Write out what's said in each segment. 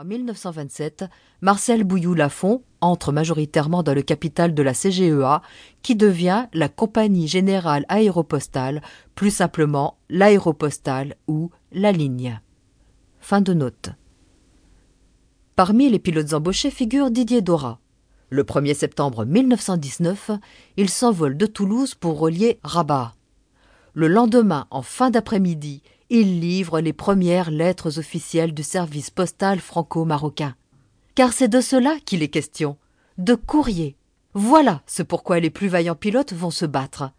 En 1927, Marcel Bouilloux-Lafont entre majoritairement dans le capital de la CGEA, qui devient la Compagnie Générale Aéropostale, plus simplement l'Aéropostale ou la ligne. Fin de note. Parmi les pilotes embauchés figure Didier Dora. Le 1er septembre 1919, il s'envole de Toulouse pour relier Rabat. Le lendemain, en fin d'après-midi, il livre les premières lettres officielles du service postal franco-marocain. Car c'est de cela qu'il est question, de courrier. Voilà ce pourquoi les plus vaillants pilotes vont se battre.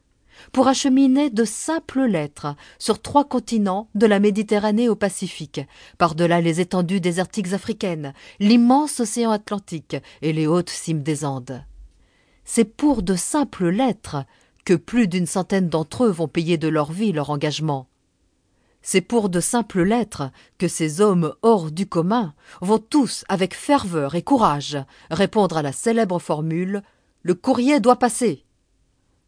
Pour acheminer de simples lettres sur trois continents, de la Méditerranée au Pacifique, par-delà les étendues désertiques africaines, l'immense océan Atlantique et les hautes cimes des Andes. C'est pour de simples lettres que plus d'une centaine d'entre eux vont payer de leur vie leur engagement. C'est pour de simples lettres que ces hommes hors du commun vont tous, avec ferveur et courage, répondre à la célèbre formule Le courrier doit passer.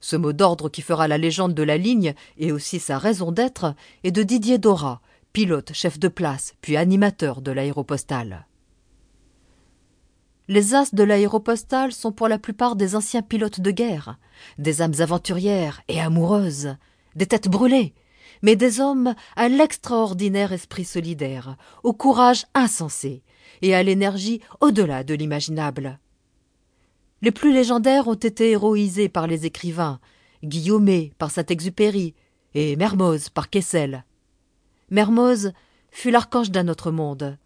Ce mot d'ordre qui fera la légende de la ligne et aussi sa raison d'être est de Didier Dora, pilote, chef de place, puis animateur de l'aéropostale. Les as de l'aéropostale sont pour la plupart des anciens pilotes de guerre, des âmes aventurières et amoureuses, des têtes brûlées, mais des hommes à l'extraordinaire esprit solidaire, au courage insensé et à l'énergie au-delà de l'imaginable. Les plus légendaires ont été héroïsés par les écrivains, Guillaumet par Saint-Exupéry et Mermoz par Kessel. Mermoz fut l'archange d'un autre monde.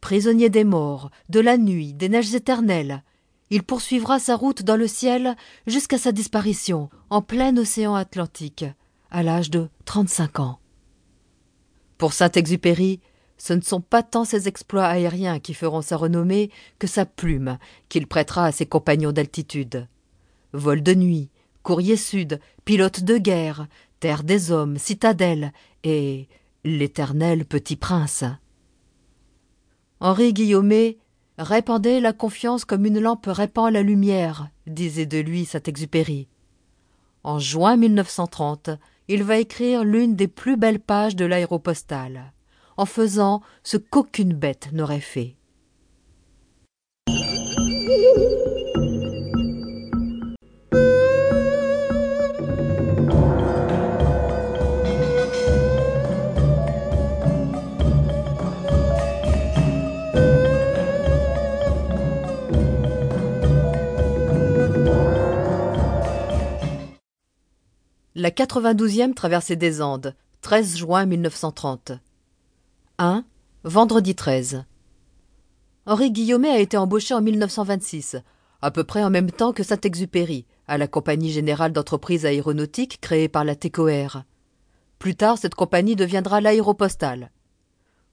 Prisonnier des morts, de la nuit, des neiges éternelles, il poursuivra sa route dans le ciel jusqu'à sa disparition en plein océan Atlantique, à l'âge de trente-cinq ans. Pour Saint-Exupéry, ce ne sont pas tant ses exploits aériens qui feront sa renommée que sa plume qu'il prêtera à ses compagnons d'altitude. Vol de nuit, courrier sud, pilote de guerre, terre des hommes, citadelle et l'éternel petit prince. Henri Guillaumet répandait la confiance comme une lampe répand la lumière, disait de lui Saint-Exupéry. En juin 1930, il va écrire l'une des plus belles pages de l'aéropostale, en faisant ce qu'aucune bête n'aurait fait. La 92e traversée des Andes, 13 juin 1930. 1. Vendredi 13. Henri Guillaumet a été embauché en 1926, à peu près en même temps que Saint-Exupéry, à la Compagnie générale d'entreprises aéronautiques créée par la TECOR. Plus tard, cette compagnie deviendra l'aéropostale.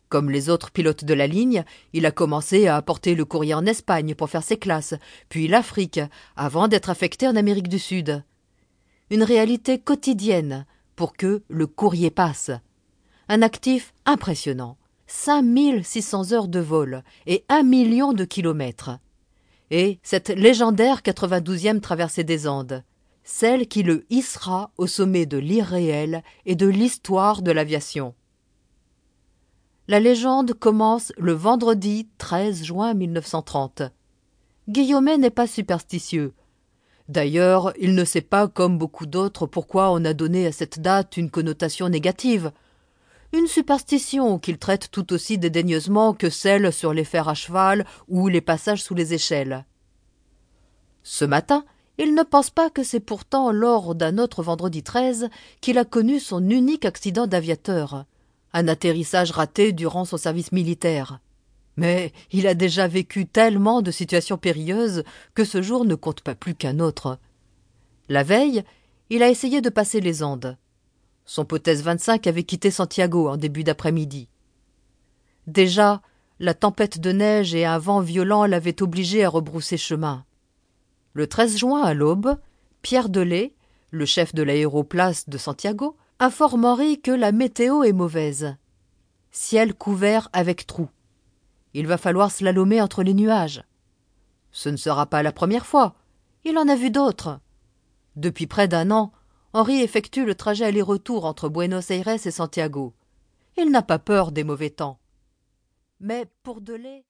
Comme les autres pilotes de la ligne, il a commencé à apporter le courrier en Espagne pour faire ses classes, puis l'Afrique, avant d'être affecté en Amérique du Sud une réalité quotidienne pour que le courrier passe. Un actif impressionnant. 5600 heures de vol et un million de kilomètres. Et cette légendaire 92e traversée des Andes, celle qui le hissera au sommet de l'irréel et de l'histoire de l'aviation. La légende commence le vendredi 13 juin 1930. Guillaumet n'est pas superstitieux, D'ailleurs, il ne sait pas, comme beaucoup d'autres, pourquoi on a donné à cette date une connotation négative. Une superstition qu'il traite tout aussi dédaigneusement que celle sur les fers à cheval ou les passages sous les échelles. Ce matin, il ne pense pas que c'est pourtant lors d'un autre vendredi 13 qu'il a connu son unique accident d'aviateur, un atterrissage raté durant son service militaire. Mais il a déjà vécu tellement de situations périlleuses que ce jour ne compte pas plus qu'un autre. La veille, il a essayé de passer les Andes. Son Potesse 25 avait quitté Santiago en début d'après-midi. Déjà, la tempête de neige et un vent violent l'avaient obligé à rebrousser chemin. Le 13 juin à l'aube, Pierre Delay, le chef de l'aéroplace de Santiago, informe Henri que la météo est mauvaise. Ciel couvert avec trous. Il va falloir slalomer entre les nuages. Ce ne sera pas la première fois. Il en a vu d'autres. Depuis près d'un an, Henri effectue le trajet aller-retour entre Buenos Aires et Santiago. Il n'a pas peur des mauvais temps. Mais pour Delay,